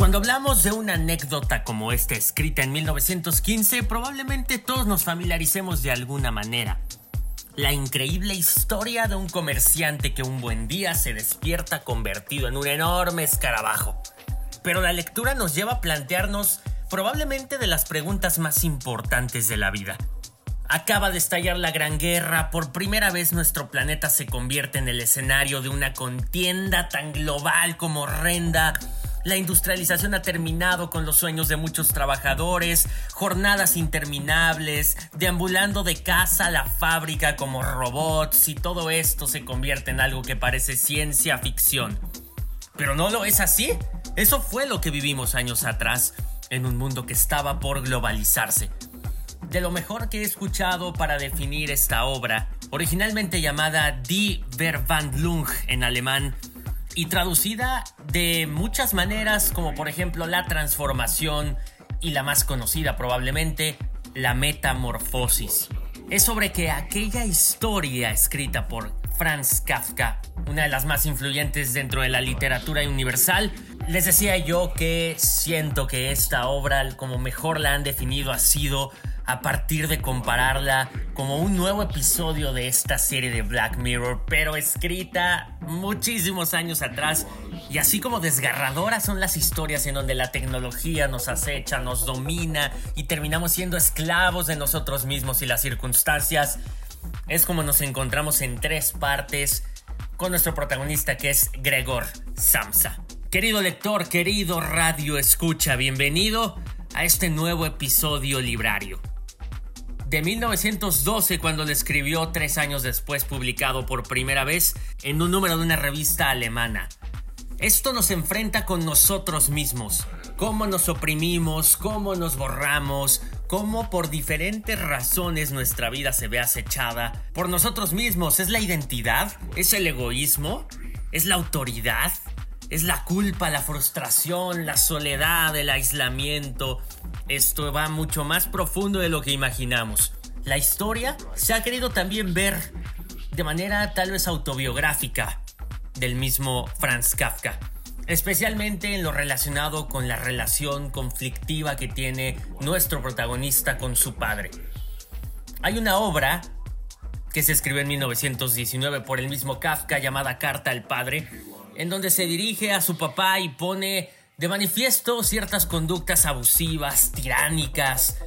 Cuando hablamos de una anécdota como esta escrita en 1915, probablemente todos nos familiaricemos de alguna manera. La increíble historia de un comerciante que un buen día se despierta convertido en un enorme escarabajo. Pero la lectura nos lleva a plantearnos probablemente de las preguntas más importantes de la vida. Acaba de estallar la Gran Guerra, por primera vez nuestro planeta se convierte en el escenario de una contienda tan global como horrenda la industrialización ha terminado con los sueños de muchos trabajadores, jornadas interminables, deambulando de casa a la fábrica como robots y todo esto se convierte en algo que parece ciencia ficción. Pero no lo es así. Eso fue lo que vivimos años atrás, en un mundo que estaba por globalizarse. De lo mejor que he escuchado para definir esta obra, originalmente llamada Die Verwandlung en alemán, y traducida de muchas maneras, como por ejemplo la transformación y la más conocida probablemente, la metamorfosis. Es sobre que aquella historia escrita por Franz Kafka, una de las más influyentes dentro de la literatura universal, les decía yo que siento que esta obra, como mejor la han definido, ha sido a partir de compararla como un nuevo episodio de esta serie de Black Mirror, pero escrita muchísimos años atrás. Y así como desgarradoras son las historias en donde la tecnología nos acecha, nos domina y terminamos siendo esclavos de nosotros mismos y las circunstancias, es como nos encontramos en tres partes con nuestro protagonista que es Gregor Samsa. Querido lector, querido radio escucha, bienvenido a este nuevo episodio librario de 1912 cuando le escribió tres años después publicado por primera vez en un número de una revista alemana. Esto nos enfrenta con nosotros mismos, cómo nos oprimimos, cómo nos borramos, cómo por diferentes razones nuestra vida se ve acechada por nosotros mismos. ¿Es la identidad? ¿Es el egoísmo? ¿Es la autoridad? ¿Es la culpa, la frustración, la soledad, el aislamiento? Esto va mucho más profundo de lo que imaginamos. La historia se ha querido también ver de manera tal vez autobiográfica del mismo Franz Kafka, especialmente en lo relacionado con la relación conflictiva que tiene nuestro protagonista con su padre. Hay una obra que se escribió en 1919 por el mismo Kafka llamada Carta al Padre, en donde se dirige a su papá y pone de manifiesto ciertas conductas abusivas, tiránicas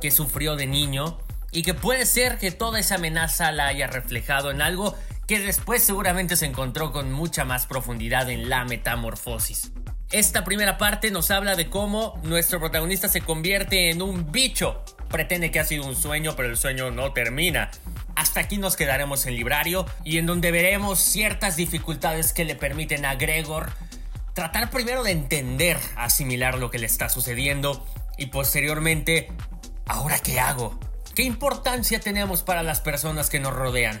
que sufrió de niño y que puede ser que toda esa amenaza la haya reflejado en algo que después seguramente se encontró con mucha más profundidad en la metamorfosis. Esta primera parte nos habla de cómo nuestro protagonista se convierte en un bicho. Pretende que ha sido un sueño, pero el sueño no termina. Hasta aquí nos quedaremos en librario y en donde veremos ciertas dificultades que le permiten a Gregor tratar primero de entender, asimilar lo que le está sucediendo y posteriormente, ¿ahora qué hago? ¿Qué importancia tenemos para las personas que nos rodean?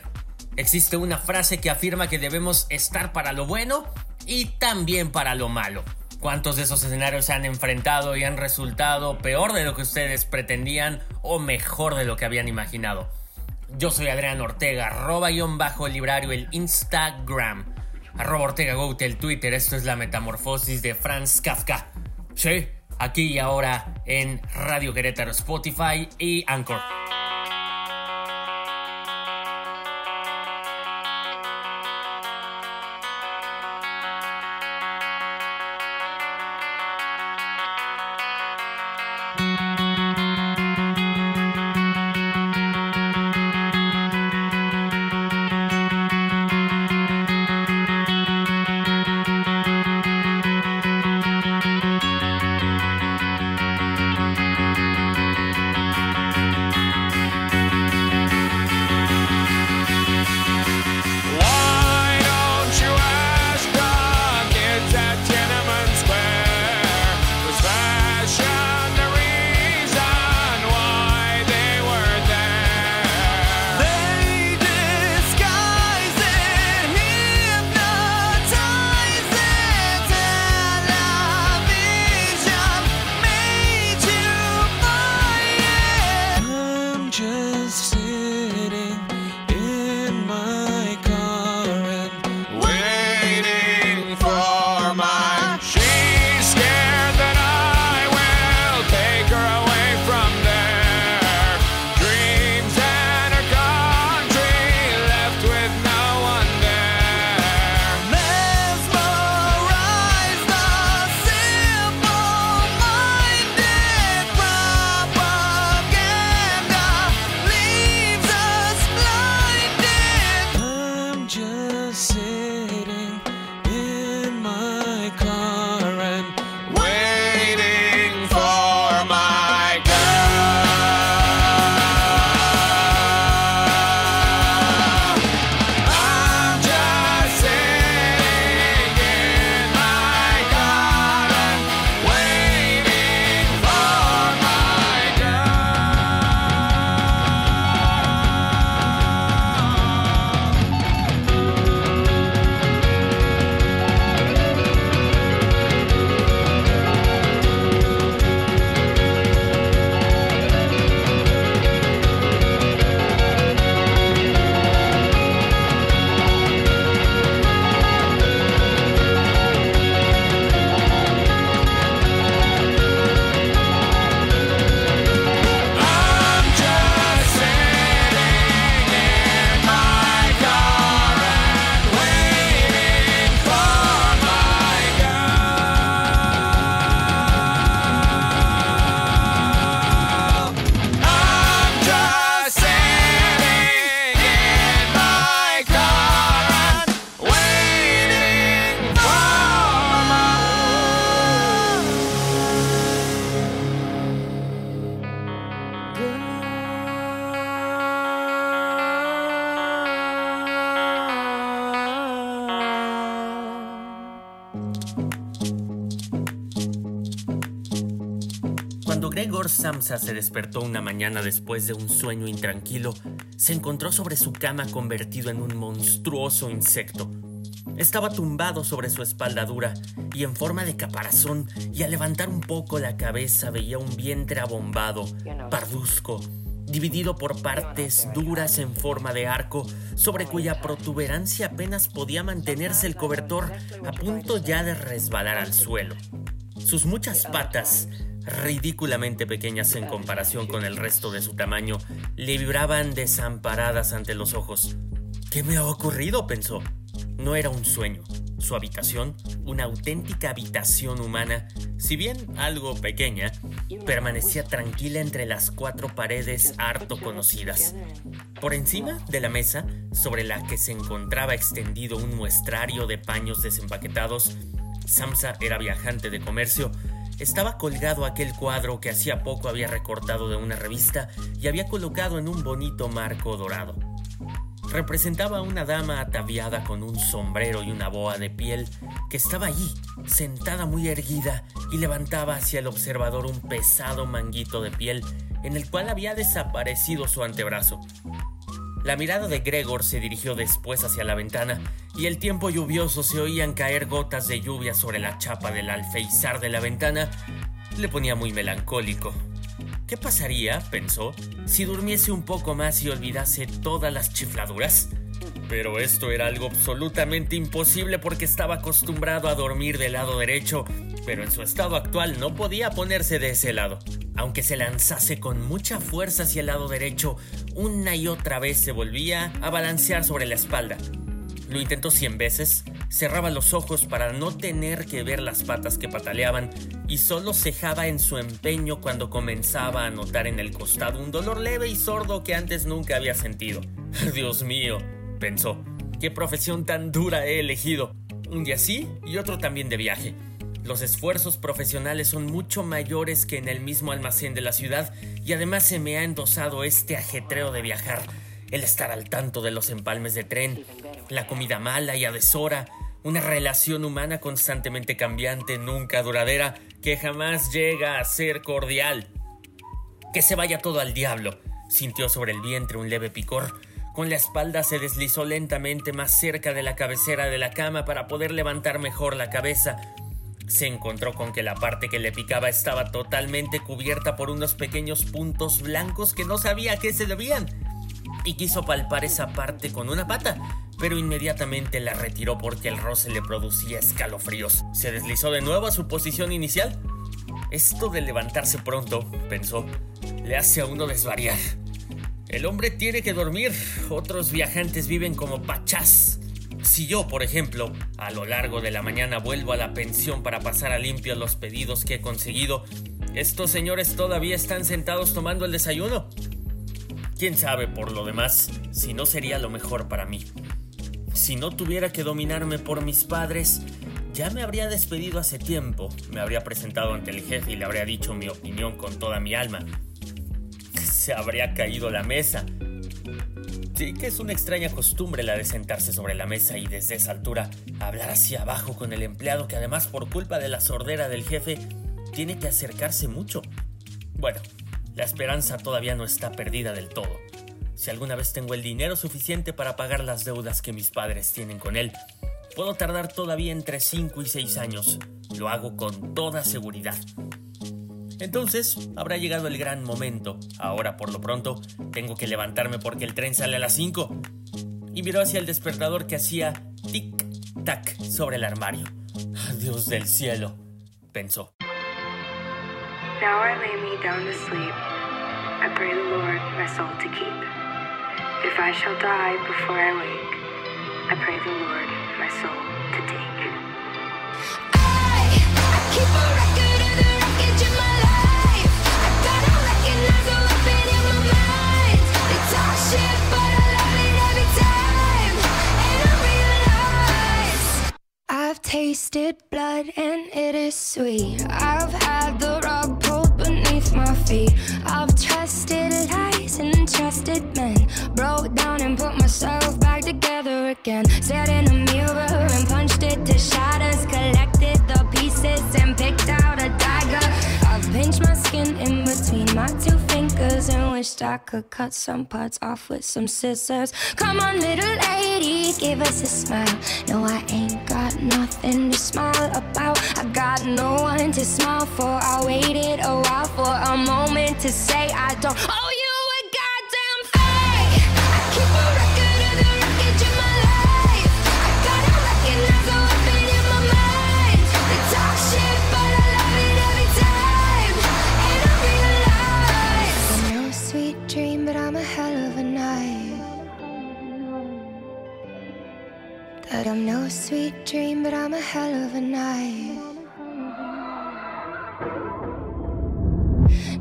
Existe una frase que afirma que debemos estar para lo bueno y también para lo malo. ¿Cuántos de esos escenarios se han enfrentado y han resultado peor de lo que ustedes pretendían o mejor de lo que habían imaginado? Yo soy Adrián Ortega, arroba bajo librario el Instagram. Arroba Ortega Gout, el Twitter. Esto es la metamorfosis de Franz Kafka. Sí, aquí y ahora en Radio Querétaro, Spotify y Anchor. Se despertó una mañana después de un sueño intranquilo, se encontró sobre su cama convertido en un monstruoso insecto. Estaba tumbado sobre su espalda dura y en forma de caparazón, y al levantar un poco la cabeza veía un vientre abombado, parduzco, dividido por partes duras en forma de arco, sobre cuya protuberancia apenas podía mantenerse el cobertor, a punto ya de resbalar al suelo. Sus muchas patas, ridículamente pequeñas en comparación con el resto de su tamaño, le vibraban desamparadas ante los ojos. ¿Qué me ha ocurrido? pensó. No era un sueño. Su habitación, una auténtica habitación humana, si bien algo pequeña, permanecía tranquila entre las cuatro paredes harto conocidas. Por encima de la mesa, sobre la que se encontraba extendido un muestrario de paños desempaquetados, Samsa era viajante de comercio, estaba colgado aquel cuadro que hacía poco había recortado de una revista y había colocado en un bonito marco dorado representaba a una dama ataviada con un sombrero y una boa de piel que estaba allí, sentada muy erguida y levantaba hacia el observador un pesado manguito de piel en el cual había desaparecido su antebrazo. La mirada de Gregor se dirigió después hacia la ventana y el tiempo lluvioso se oían caer gotas de lluvia sobre la chapa del alfeizar de la ventana. Le ponía muy melancólico. ¿Qué pasaría, pensó, si durmiese un poco más y olvidase todas las chifladuras? Pero esto era algo absolutamente imposible porque estaba acostumbrado a dormir del lado derecho, pero en su estado actual no podía ponerse de ese lado. Aunque se lanzase con mucha fuerza hacia el lado derecho, una y otra vez se volvía a balancear sobre la espalda. Lo intentó cien veces, cerraba los ojos para no tener que ver las patas que pataleaban y solo cejaba en su empeño cuando comenzaba a notar en el costado un dolor leve y sordo que antes nunca había sentido. Dios mío, pensó, qué profesión tan dura he elegido. Un día sí y otro también de viaje. Los esfuerzos profesionales son mucho mayores que en el mismo almacén de la ciudad y además se me ha endosado este ajetreo de viajar el estar al tanto de los empalmes de tren, la comida mala y adesora, una relación humana constantemente cambiante, nunca duradera, que jamás llega a ser cordial. Que se vaya todo al diablo, sintió sobre el vientre un leve picor. Con la espalda se deslizó lentamente más cerca de la cabecera de la cama para poder levantar mejor la cabeza. Se encontró con que la parte que le picaba estaba totalmente cubierta por unos pequeños puntos blancos que no sabía a qué se debían y quiso palpar esa parte con una pata, pero inmediatamente la retiró porque el roce le producía escalofríos. Se deslizó de nuevo a su posición inicial. Esto de levantarse pronto, pensó, le hace a uno desvariar. El hombre tiene que dormir, otros viajantes viven como pachás. Si yo, por ejemplo, a lo largo de la mañana vuelvo a la pensión para pasar a limpio los pedidos que he conseguido, estos señores todavía están sentados tomando el desayuno. Quién sabe, por lo demás, si no sería lo mejor para mí. Si no tuviera que dominarme por mis padres, ya me habría despedido hace tiempo, me habría presentado ante el jefe y le habría dicho mi opinión con toda mi alma. Habría caído la mesa. Sí que es una extraña costumbre la de sentarse sobre la mesa y desde esa altura hablar hacia abajo con el empleado que además por culpa de la sordera del jefe tiene que acercarse mucho. Bueno, la esperanza todavía no está perdida del todo. Si alguna vez tengo el dinero suficiente para pagar las deudas que mis padres tienen con él, puedo tardar todavía entre 5 y 6 años. Lo hago con toda seguridad. Entonces, habrá llegado el gran momento. Ahora, por lo pronto, tengo que levantarme porque el tren sale a las 5. Y miró hacia el despertador que hacía tic-tac sobre el armario. Dios del cielo, pensó. Now I lay me down to sleep. I pray the Lord my soul to keep. If I shall die before I wake, I pray the Lord my soul to take. I, I keep a record tasted blood and it is sweet. I've had the rug pulled beneath my feet. I've trusted lies and trusted men. Broke down and put myself back together again. Sat wished I could cut some parts off with some scissors. Come on, little lady, give us a smile. No, I ain't got nothing to smile about. I got no one to smile for. I waited a while for a moment to say I don't. Oh, you. But I'm no sweet dream, but I'm a hell of a night.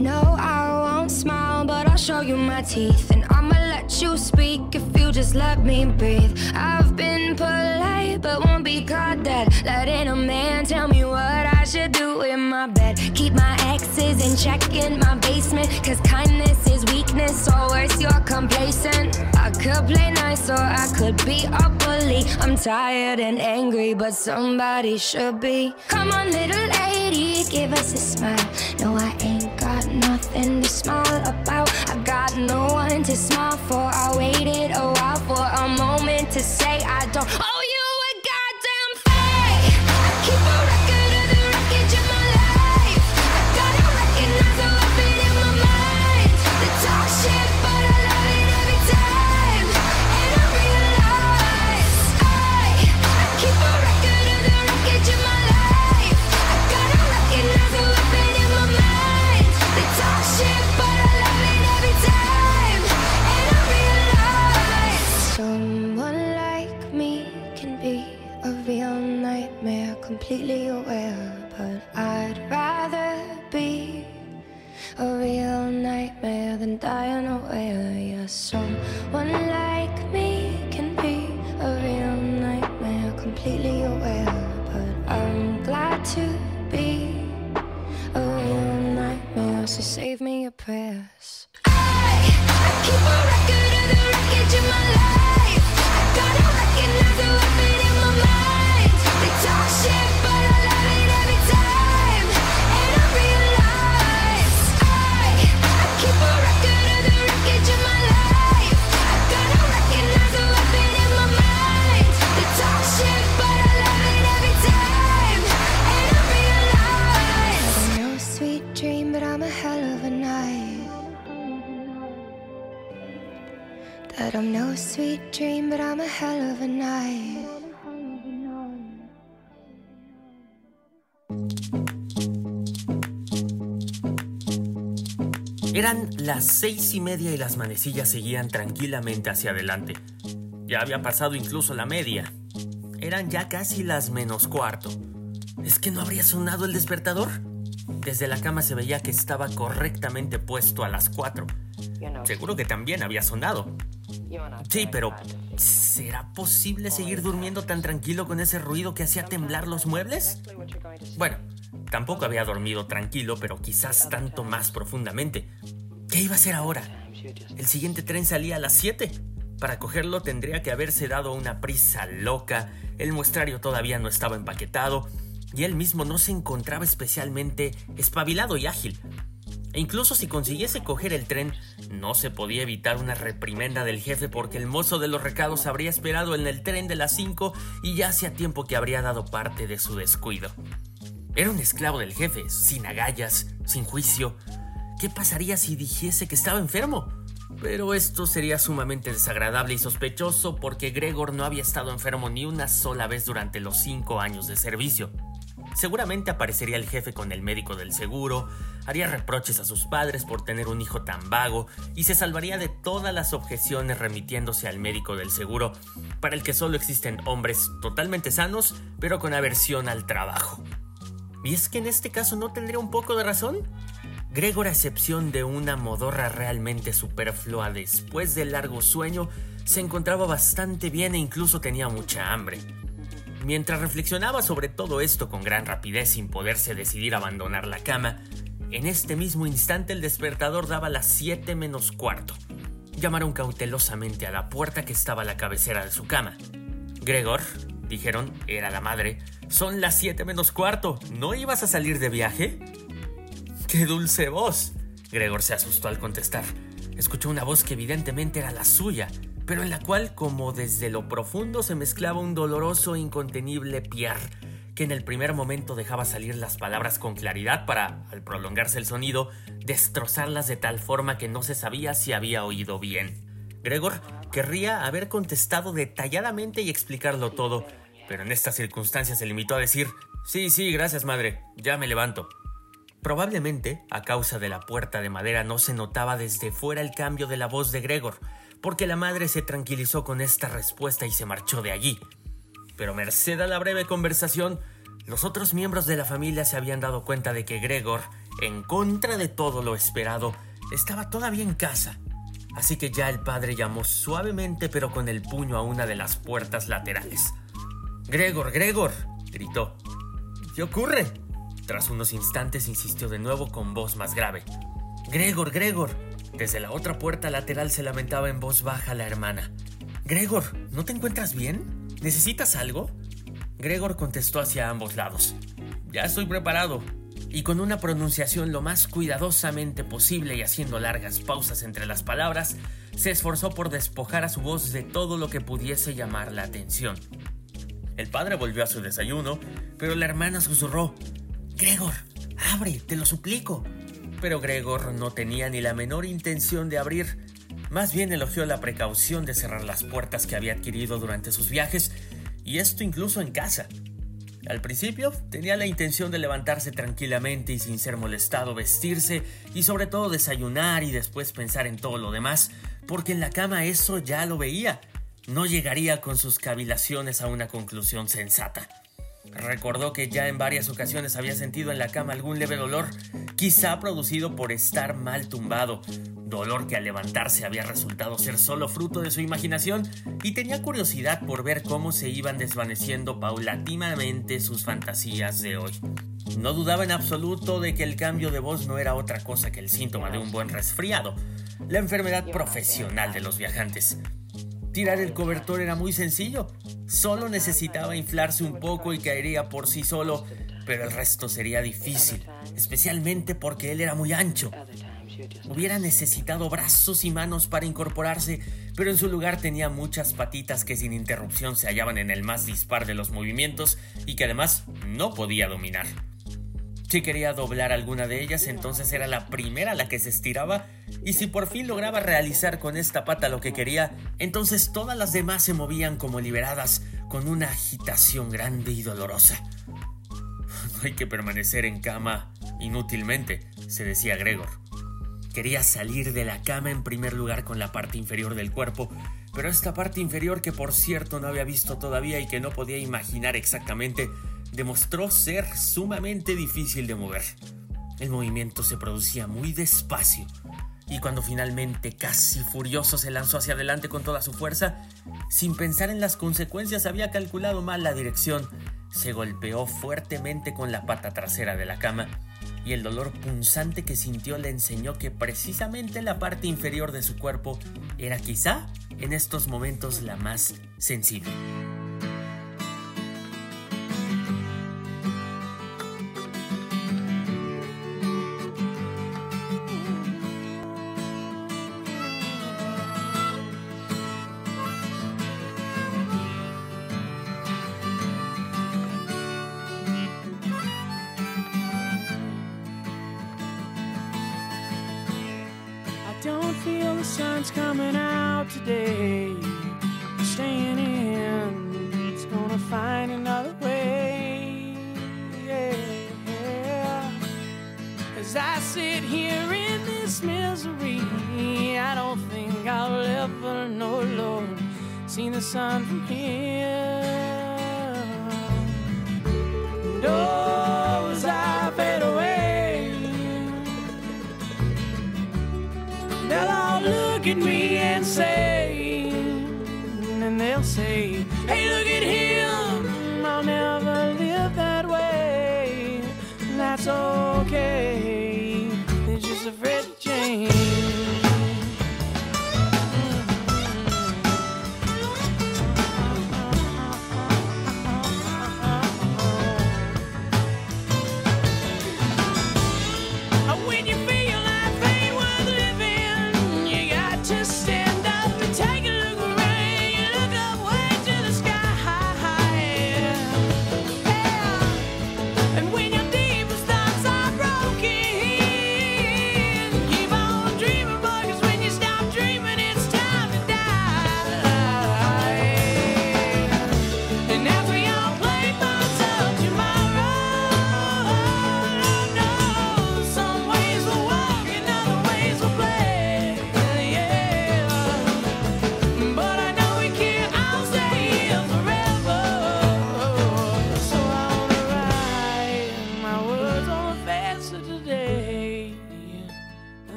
No, I won't smile, but I'll show you my teeth. And I'ma let you speak if you just let me breathe. I've been polite, but won't be caught dead. Letting a man tell me what I should do in my bed. Keep my exes in check in my basement. Cause kindness is weakness, worse, you're complacent. I could play nice, or I could be a bully. I'm tired and angry, but somebody should be. Come on, little lady, give us a smile. No, I Eran las seis y media y las manecillas seguían tranquilamente hacia adelante. Ya había pasado incluso la media. Eran ya casi las menos cuarto. ¿Es que no habría sonado el despertador? Desde la cama se veía que estaba correctamente puesto a las cuatro. Seguro que también había sonado. Sí, pero ¿será posible seguir durmiendo tan tranquilo con ese ruido que hacía temblar los muebles? Bueno, tampoco había dormido tranquilo, pero quizás tanto más profundamente. ¿Qué iba a hacer ahora? El siguiente tren salía a las 7. Para cogerlo tendría que haberse dado una prisa loca, el muestrario todavía no estaba empaquetado y él mismo no se encontraba especialmente espabilado y ágil. E incluso si consiguiese coger el tren, no se podía evitar una reprimenda del jefe porque el mozo de los recados habría esperado en el tren de las 5 y ya hacía tiempo que habría dado parte de su descuido. Era un esclavo del jefe, sin agallas, sin juicio. ¿Qué pasaría si dijese que estaba enfermo? Pero esto sería sumamente desagradable y sospechoso porque Gregor no había estado enfermo ni una sola vez durante los cinco años de servicio. Seguramente aparecería el jefe con el médico del seguro, haría reproches a sus padres por tener un hijo tan vago y se salvaría de todas las objeciones remitiéndose al médico del seguro, para el que solo existen hombres totalmente sanos, pero con aversión al trabajo. ¿Y es que en este caso no tendría un poco de razón? Gregor, a excepción de una modorra realmente superflua después del largo sueño, se encontraba bastante bien e incluso tenía mucha hambre. Mientras reflexionaba sobre todo esto con gran rapidez sin poderse decidir abandonar la cama, en este mismo instante el despertador daba las 7 menos cuarto. Llamaron cautelosamente a la puerta que estaba a la cabecera de su cama. Gregor, dijeron, era la madre, son las 7 menos cuarto, ¿no ibas a salir de viaje? ¡Qué dulce voz! Gregor se asustó al contestar. escuchó una voz que evidentemente era la suya, pero en la cual, como desde lo profundo, se mezclaba un doloroso e incontenible piar, que en el primer momento dejaba salir las palabras con claridad para, al prolongarse el sonido, destrozarlas de tal forma que no se sabía si había oído bien. Gregor querría haber contestado detalladamente y explicarlo todo, pero en estas circunstancias se limitó a decir, sí, sí, gracias madre, ya me levanto. Probablemente, a causa de la puerta de madera, no se notaba desde fuera el cambio de la voz de Gregor, porque la madre se tranquilizó con esta respuesta y se marchó de allí. Pero merced a la breve conversación, los otros miembros de la familia se habían dado cuenta de que Gregor, en contra de todo lo esperado, estaba todavía en casa. Así que ya el padre llamó suavemente pero con el puño a una de las puertas laterales. Gregor, Gregor, gritó. ¿Qué ocurre? Tras unos instantes insistió de nuevo con voz más grave. Gregor, Gregor. Desde la otra puerta lateral se lamentaba en voz baja la hermana. Gregor, ¿no te encuentras bien? ¿Necesitas algo? Gregor contestó hacia ambos lados. Ya estoy preparado. Y con una pronunciación lo más cuidadosamente posible y haciendo largas pausas entre las palabras, se esforzó por despojar a su voz de todo lo que pudiese llamar la atención. El padre volvió a su desayuno, pero la hermana susurró, Gregor, abre, te lo suplico. Pero Gregor no tenía ni la menor intención de abrir, más bien elogió la precaución de cerrar las puertas que había adquirido durante sus viajes, y esto incluso en casa. Al principio tenía la intención de levantarse tranquilamente y sin ser molestado, vestirse y sobre todo desayunar y después pensar en todo lo demás, porque en la cama eso ya lo veía, no llegaría con sus cavilaciones a una conclusión sensata. Recordó que ya en varias ocasiones había sentido en la cama algún leve dolor, quizá producido por estar mal tumbado, dolor que al levantarse había resultado ser solo fruto de su imaginación y tenía curiosidad por ver cómo se iban desvaneciendo paulatinamente sus fantasías de hoy. No dudaba en absoluto de que el cambio de voz no era otra cosa que el síntoma de un buen resfriado, la enfermedad profesional de los viajantes. Tirar el cobertor era muy sencillo. Solo necesitaba inflarse un poco y caería por sí solo, pero el resto sería difícil, especialmente porque él era muy ancho. Hubiera necesitado brazos y manos para incorporarse, pero en su lugar tenía muchas patitas que sin interrupción se hallaban en el más dispar de los movimientos y que además no podía dominar. Si quería doblar alguna de ellas, entonces era la primera la que se estiraba, y si por fin lograba realizar con esta pata lo que quería, entonces todas las demás se movían como liberadas, con una agitación grande y dolorosa. No hay que permanecer en cama inútilmente, se decía Gregor. Quería salir de la cama en primer lugar con la parte inferior del cuerpo, pero esta parte inferior que por cierto no había visto todavía y que no podía imaginar exactamente, demostró ser sumamente difícil de mover. El movimiento se producía muy despacio y cuando finalmente, casi furioso, se lanzó hacia adelante con toda su fuerza, sin pensar en las consecuencias había calculado mal la dirección, se golpeó fuertemente con la pata trasera de la cama y el dolor punzante que sintió le enseñó que precisamente la parte inferior de su cuerpo era quizá en estos momentos la más sensible.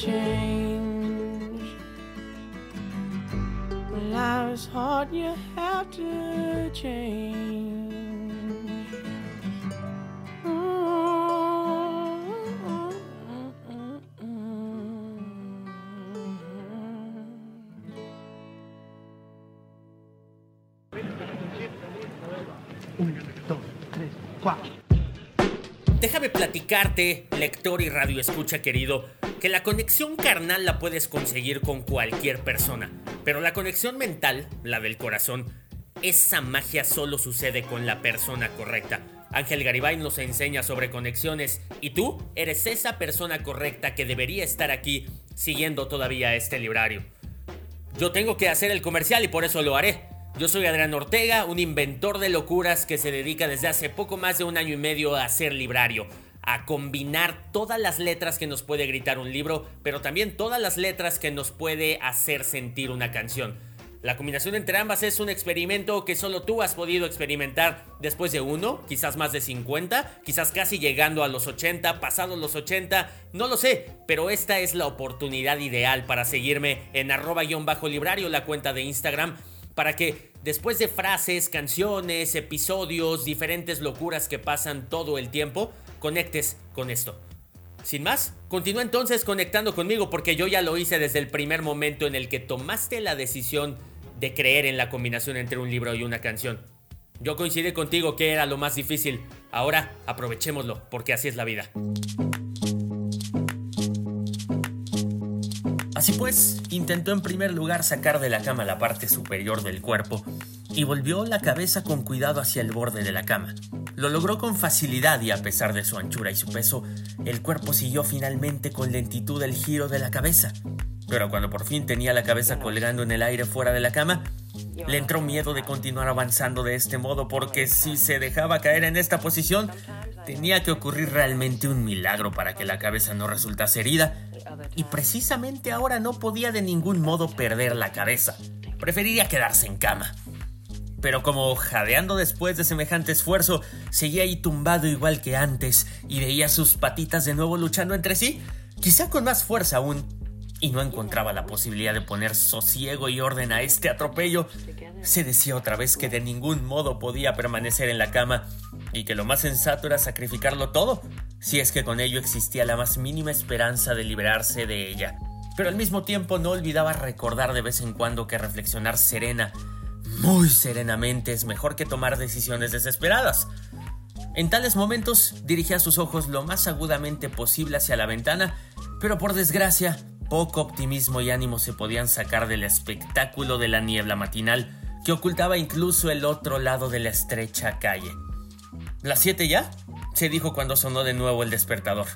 Change. Is hard, you have to change. Déjame platicarte, lector y radioescucha querido, que la conexión carnal la puedes conseguir con cualquier persona, pero la conexión mental, la del corazón, esa magia solo sucede con la persona correcta. Ángel Garibay nos enseña sobre conexiones y tú eres esa persona correcta que debería estar aquí siguiendo todavía este librario. Yo tengo que hacer el comercial y por eso lo haré. Yo soy Adrián Ortega, un inventor de locuras que se dedica desde hace poco más de un año y medio a hacer librario, a combinar todas las letras que nos puede gritar un libro, pero también todas las letras que nos puede hacer sentir una canción. La combinación entre ambas es un experimento que solo tú has podido experimentar después de uno, quizás más de 50, quizás casi llegando a los 80, pasados los 80, no lo sé, pero esta es la oportunidad ideal para seguirme en arroba-librario, la cuenta de Instagram, para que después de frases, canciones, episodios, diferentes locuras que pasan todo el tiempo, conectes con esto. Sin más, continúa entonces conectando conmigo porque yo ya lo hice desde el primer momento en el que tomaste la decisión de creer en la combinación entre un libro y una canción. Yo coincidí contigo que era lo más difícil. Ahora aprovechémoslo porque así es la vida. Así pues, intentó en primer lugar sacar de la cama la parte superior del cuerpo y volvió la cabeza con cuidado hacia el borde de la cama. Lo logró con facilidad y a pesar de su anchura y su peso, el cuerpo siguió finalmente con lentitud el giro de la cabeza. Pero cuando por fin tenía la cabeza colgando en el aire fuera de la cama, le entró miedo de continuar avanzando de este modo porque si se dejaba caer en esta posición, tenía que ocurrir realmente un milagro para que la cabeza no resultase herida y precisamente ahora no podía de ningún modo perder la cabeza. Preferiría quedarse en cama. Pero como jadeando después de semejante esfuerzo, seguía ahí tumbado igual que antes y veía sus patitas de nuevo luchando entre sí, quizá con más fuerza aún, y no encontraba la posibilidad de poner sosiego y orden a este atropello, se decía otra vez que de ningún modo podía permanecer en la cama y que lo más sensato era sacrificarlo todo, si es que con ello existía la más mínima esperanza de liberarse de ella. Pero al mismo tiempo no olvidaba recordar de vez en cuando que reflexionar serena, muy serenamente, es mejor que tomar decisiones desesperadas. En tales momentos dirigía sus ojos lo más agudamente posible hacia la ventana, pero por desgracia poco optimismo y ánimo se podían sacar del espectáculo de la niebla matinal que ocultaba incluso el otro lado de la estrecha calle. ¿Las siete ya? se dijo cuando sonó de nuevo el despertador.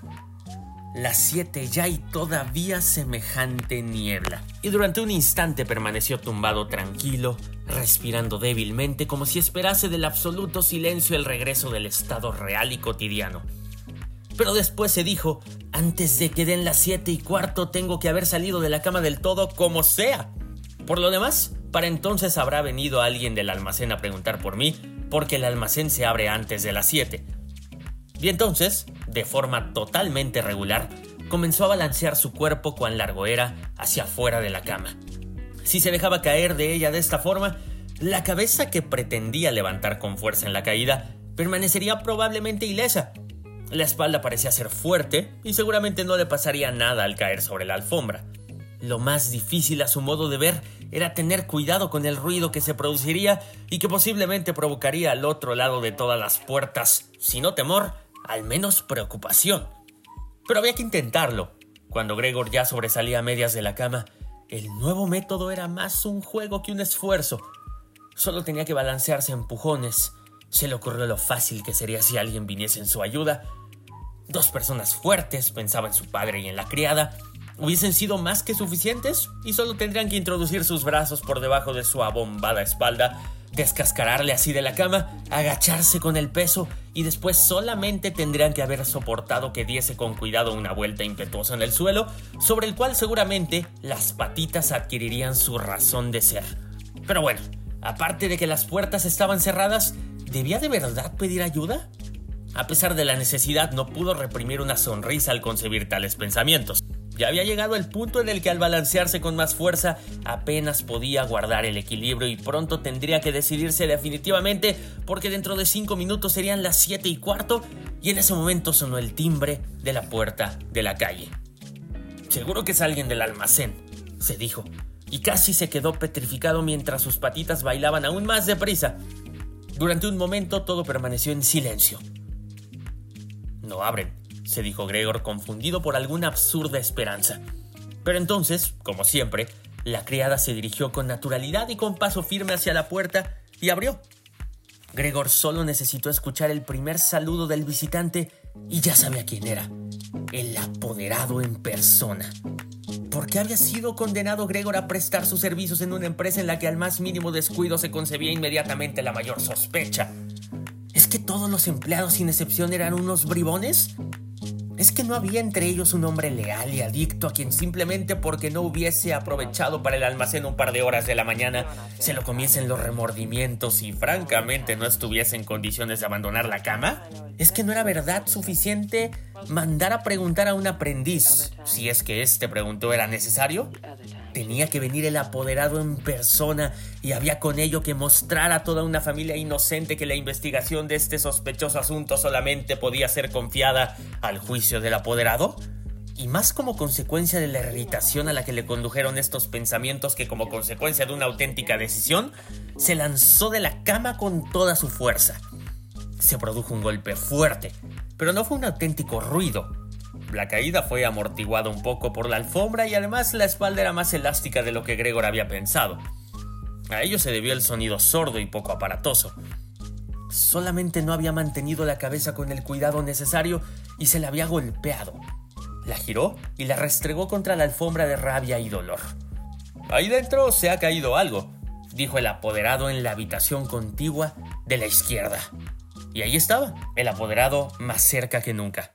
Las siete ya y todavía semejante niebla. Y durante un instante permaneció tumbado tranquilo, respirando débilmente como si esperase del absoluto silencio el regreso del estado real y cotidiano. Pero después se dijo, antes de que den las siete y cuarto tengo que haber salido de la cama del todo como sea. Por lo demás, para entonces habrá venido alguien del almacén a preguntar por mí, porque el almacén se abre antes de las siete. Y entonces, de forma totalmente regular, comenzó a balancear su cuerpo cuán largo era hacia afuera de la cama. Si se dejaba caer de ella de esta forma, la cabeza que pretendía levantar con fuerza en la caída permanecería probablemente ilesa, la espalda parecía ser fuerte y seguramente no le pasaría nada al caer sobre la alfombra. Lo más difícil a su modo de ver era tener cuidado con el ruido que se produciría y que posiblemente provocaría al otro lado de todas las puertas, si no temor, al menos preocupación. Pero había que intentarlo. Cuando Gregor ya sobresalía a medias de la cama, el nuevo método era más un juego que un esfuerzo. Solo tenía que balancearse a empujones. Se le ocurrió lo fácil que sería si alguien viniese en su ayuda Dos personas fuertes, pensaba en su padre y en la criada, hubiesen sido más que suficientes y solo tendrían que introducir sus brazos por debajo de su abombada espalda, descascararle así de la cama, agacharse con el peso y después solamente tendrían que haber soportado que diese con cuidado una vuelta impetuosa en el suelo, sobre el cual seguramente las patitas adquirirían su razón de ser. Pero bueno, Aparte de que las puertas estaban cerradas, ¿debía de verdad pedir ayuda? A pesar de la necesidad, no pudo reprimir una sonrisa al concebir tales pensamientos. Ya había llegado el punto en el que al balancearse con más fuerza apenas podía guardar el equilibrio y pronto tendría que decidirse definitivamente porque dentro de cinco minutos serían las siete y cuarto y en ese momento sonó el timbre de la puerta de la calle. Seguro que es alguien del almacén, se dijo, y casi se quedó petrificado mientras sus patitas bailaban aún más deprisa. Durante un momento todo permaneció en silencio. No abren, se dijo Gregor confundido por alguna absurda esperanza. Pero entonces, como siempre, la criada se dirigió con naturalidad y con paso firme hacia la puerta y abrió. Gregor solo necesitó escuchar el primer saludo del visitante y ya sabía quién era. El apoderado en persona. ¿Por qué había sido condenado Gregor a prestar sus servicios en una empresa en la que al más mínimo descuido se concebía inmediatamente la mayor sospecha? ¿Es que todos los empleados sin excepción eran unos bribones? Es que no había entre ellos un hombre leal y adicto a quien simplemente porque no hubiese aprovechado para el almacén un par de horas de la mañana se lo comiesen los remordimientos y francamente no estuviese en condiciones de abandonar la cama. Es que no era verdad suficiente mandar a preguntar a un aprendiz si es que este preguntó era necesario. Tenía que venir el apoderado en persona y había con ello que mostrar a toda una familia inocente que la investigación de este sospechoso asunto solamente podía ser confiada al juicio del apoderado. Y más como consecuencia de la irritación a la que le condujeron estos pensamientos que como consecuencia de una auténtica decisión, se lanzó de la cama con toda su fuerza. Se produjo un golpe fuerte, pero no fue un auténtico ruido, la caída fue amortiguada un poco por la alfombra y además la espalda era más elástica de lo que Gregor había pensado. A ello se debió el sonido sordo y poco aparatoso. Solamente no había mantenido la cabeza con el cuidado necesario y se la había golpeado. La giró y la restregó contra la alfombra de rabia y dolor. Ahí dentro se ha caído algo, dijo el apoderado en la habitación contigua de la izquierda. Y ahí estaba, el apoderado más cerca que nunca.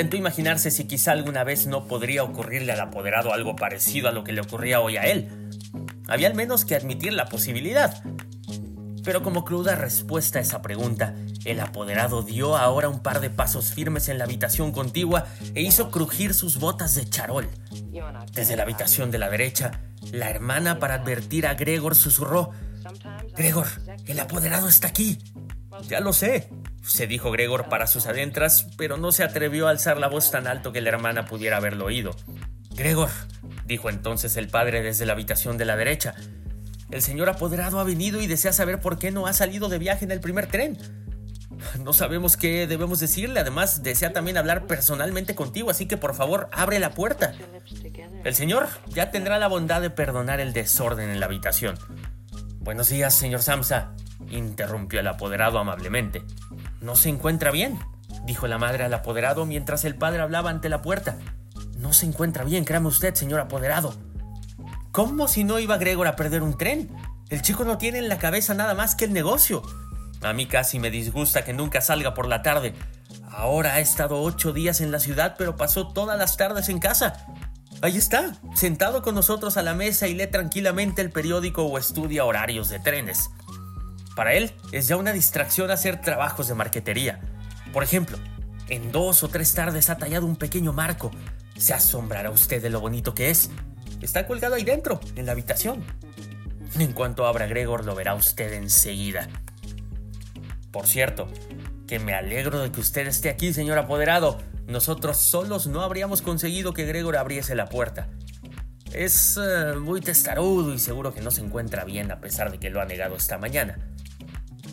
Intentó imaginarse si quizá alguna vez no podría ocurrirle al apoderado algo parecido a lo que le ocurría hoy a él. Había al menos que admitir la posibilidad. Pero como cruda respuesta a esa pregunta, el apoderado dio ahora un par de pasos firmes en la habitación contigua e hizo crujir sus botas de charol. Desde la habitación de la derecha, la hermana para advertir a Gregor susurró, Gregor, el apoderado está aquí. Ya lo sé, se dijo Gregor para sus adentras, pero no se atrevió a alzar la voz tan alto que la hermana pudiera haberlo oído. Gregor, dijo entonces el padre desde la habitación de la derecha, el señor apoderado ha venido y desea saber por qué no ha salido de viaje en el primer tren. No sabemos qué debemos decirle, además desea también hablar personalmente contigo, así que por favor abre la puerta. El señor ya tendrá la bondad de perdonar el desorden en la habitación. Buenos días, señor Samsa, interrumpió el apoderado amablemente. ¿No se encuentra bien? dijo la madre al apoderado mientras el padre hablaba ante la puerta. No se encuentra bien, créame usted, señor apoderado. ¿Cómo si no iba Gregor a perder un tren? El chico no tiene en la cabeza nada más que el negocio. A mí casi me disgusta que nunca salga por la tarde. Ahora ha estado ocho días en la ciudad, pero pasó todas las tardes en casa. Ahí está, sentado con nosotros a la mesa y lee tranquilamente el periódico o estudia horarios de trenes. Para él es ya una distracción hacer trabajos de marquetería. Por ejemplo, en dos o tres tardes ha tallado un pequeño marco. Se asombrará usted de lo bonito que es. Está colgado ahí dentro, en la habitación. En cuanto abra Gregor lo verá usted enseguida. Por cierto, que me alegro de que usted esté aquí, señor apoderado. Nosotros solos no habríamos conseguido que Gregor abriese la puerta. Es eh, muy testarudo y seguro que no se encuentra bien a pesar de que lo ha negado esta mañana.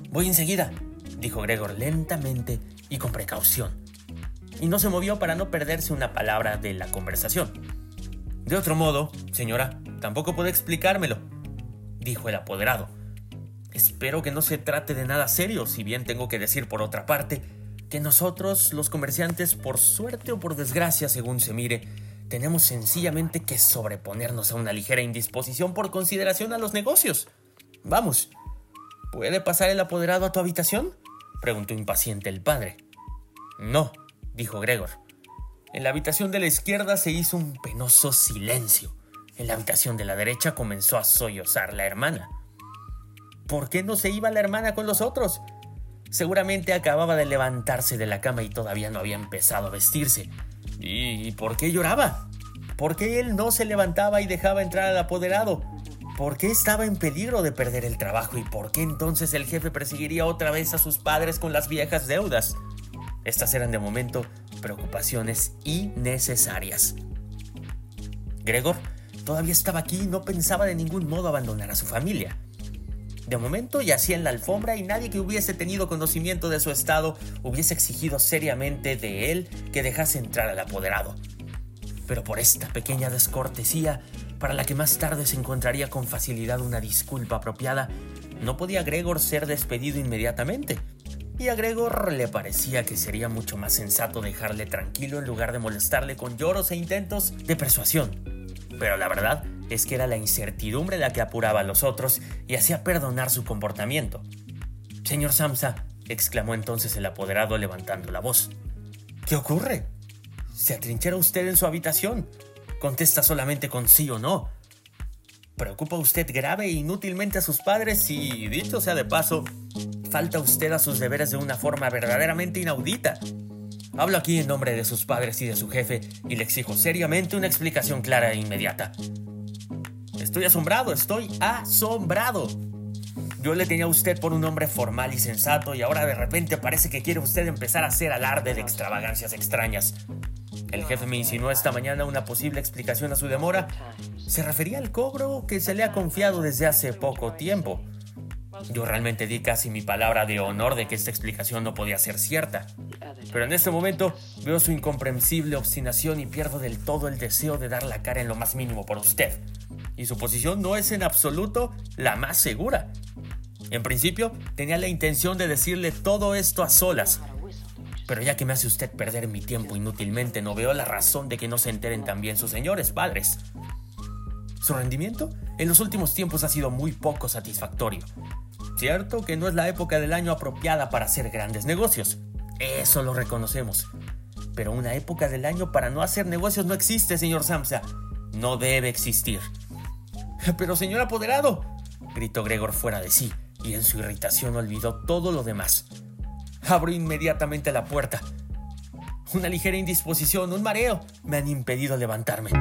Voy enseguida, dijo Gregor lentamente y con precaución. Y no se movió para no perderse una palabra de la conversación. De otro modo, señora, tampoco puede explicármelo, dijo el apoderado. Espero que no se trate de nada serio, si bien tengo que decir por otra parte que nosotros, los comerciantes, por suerte o por desgracia, según se mire, tenemos sencillamente que sobreponernos a una ligera indisposición por consideración a los negocios. Vamos, ¿puede pasar el apoderado a tu habitación? preguntó impaciente el padre. No, dijo Gregor. En la habitación de la izquierda se hizo un penoso silencio. En la habitación de la derecha comenzó a sollozar la hermana. ¿Por qué no se iba la hermana con los otros? Seguramente acababa de levantarse de la cama y todavía no había empezado a vestirse. ¿Y por qué lloraba? ¿Por qué él no se levantaba y dejaba entrar al apoderado? ¿Por qué estaba en peligro de perder el trabajo y por qué entonces el jefe perseguiría otra vez a sus padres con las viejas deudas? Estas eran de momento preocupaciones innecesarias. Gregor todavía estaba aquí y no pensaba de ningún modo abandonar a su familia. De momento yacía en la alfombra y nadie que hubiese tenido conocimiento de su estado hubiese exigido seriamente de él que dejase entrar al apoderado. Pero por esta pequeña descortesía, para la que más tarde se encontraría con facilidad una disculpa apropiada, no podía Gregor ser despedido inmediatamente y a Gregor le parecía que sería mucho más sensato dejarle tranquilo en lugar de molestarle con lloros e intentos de persuasión. Pero la verdad es que era la incertidumbre la que apuraba a los otros y hacía perdonar su comportamiento. Señor Samsa, exclamó entonces el apoderado levantando la voz. ¿Qué ocurre? ¿Se atrinchera usted en su habitación? Contesta solamente con sí o no. ¿Preocupa usted grave e inútilmente a sus padres y, dicho sea de paso, falta usted a sus deberes de una forma verdaderamente inaudita? Hablo aquí en nombre de sus padres y de su jefe y le exijo seriamente una explicación clara e inmediata. Estoy asombrado, estoy asombrado. Yo le tenía a usted por un hombre formal y sensato y ahora de repente parece que quiere usted empezar a hacer alarde de extravagancias extrañas. El jefe me insinuó esta mañana una posible explicación a su demora. Se refería al cobro que se le ha confiado desde hace poco tiempo. Yo realmente di casi mi palabra de honor de que esta explicación no podía ser cierta. Pero en este momento veo su incomprensible obstinación y pierdo del todo el deseo de dar la cara en lo más mínimo por usted. Y su posición no es en absoluto la más segura. En principio, tenía la intención de decirle todo esto a solas, pero ya que me hace usted perder mi tiempo inútilmente, no veo la razón de que no se enteren también sus señores padres. Su rendimiento en los últimos tiempos ha sido muy poco satisfactorio. Cierto que no es la época del año apropiada para hacer grandes negocios. Eso lo reconocemos. Pero una época del año para no hacer negocios no existe, señor Samsa. No debe existir. Pero señor apoderado, gritó Gregor fuera de sí, y en su irritación olvidó todo lo demás. Abro inmediatamente la puerta. Una ligera indisposición, un mareo, me han impedido levantarme.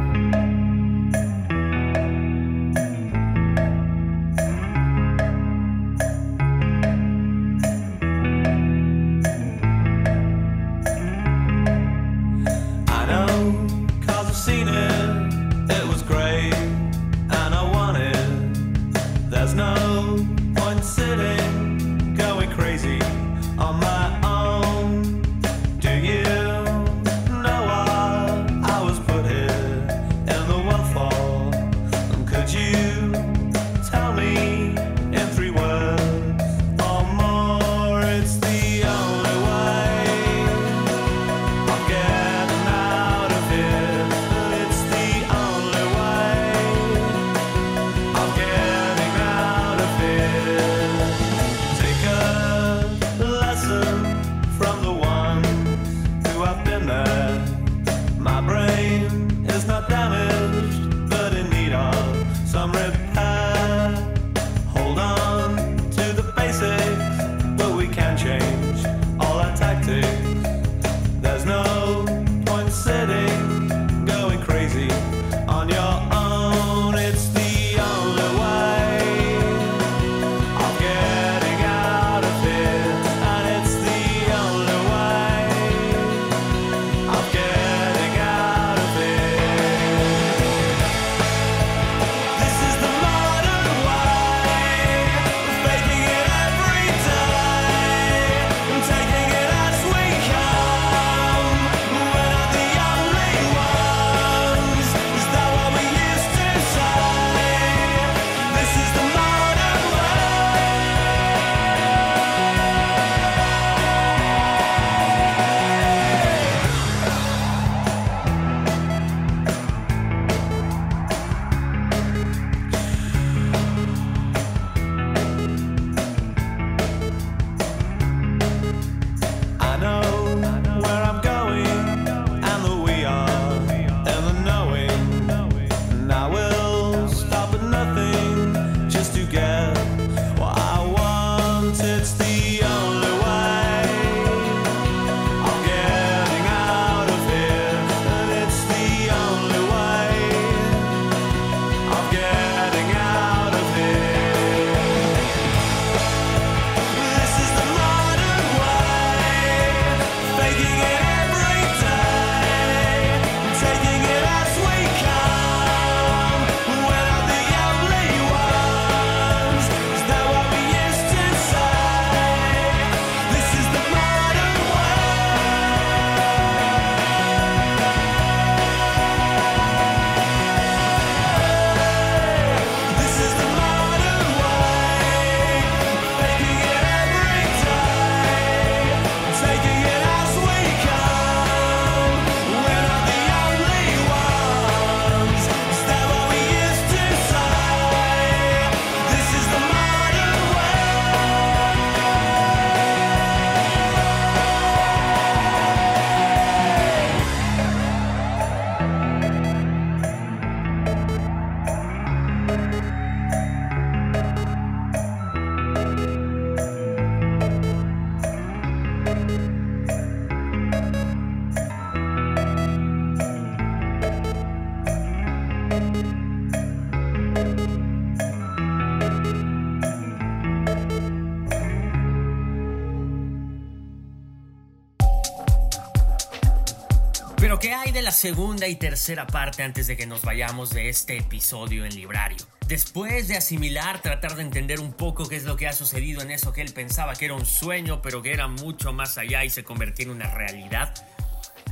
Segunda y tercera parte antes de que nos vayamos de este episodio en Librario. Después de asimilar, tratar de entender un poco qué es lo que ha sucedido en eso que él pensaba que era un sueño, pero que era mucho más allá y se convirtió en una realidad,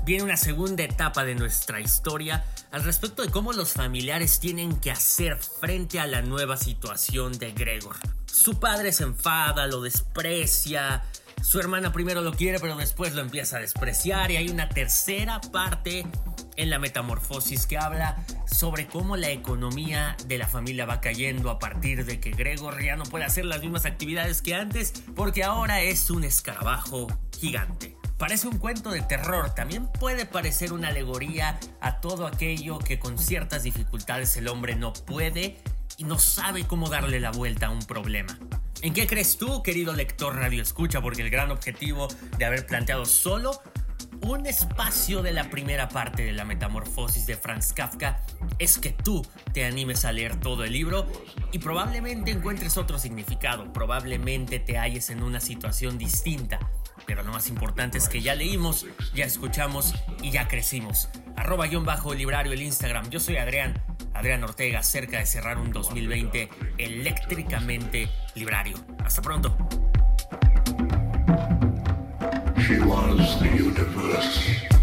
viene una segunda etapa de nuestra historia al respecto de cómo los familiares tienen que hacer frente a la nueva situación de Gregor. Su padre se enfada, lo desprecia, su hermana primero lo quiere, pero después lo empieza a despreciar. Y hay una tercera parte en la metamorfosis que habla sobre cómo la economía de la familia va cayendo a partir de que Gregor ya no puede hacer las mismas actividades que antes porque ahora es un escarabajo gigante. Parece un cuento de terror, también puede parecer una alegoría a todo aquello que con ciertas dificultades el hombre no puede y no sabe cómo darle la vuelta a un problema. ¿En qué crees tú, querido lector Radio Escucha? Porque el gran objetivo de haber planteado solo un espacio de la primera parte de la metamorfosis de Franz Kafka es que tú te animes a leer todo el libro y probablemente encuentres otro significado, probablemente te halles en una situación distinta. Pero lo más importante es que ya leímos, ya escuchamos y ya crecimos. Arroba guion bajo librario el Instagram. Yo soy Adrián, Adrián Ortega, cerca de cerrar un 2020 eléctricamente librario. Hasta pronto. She was the universe.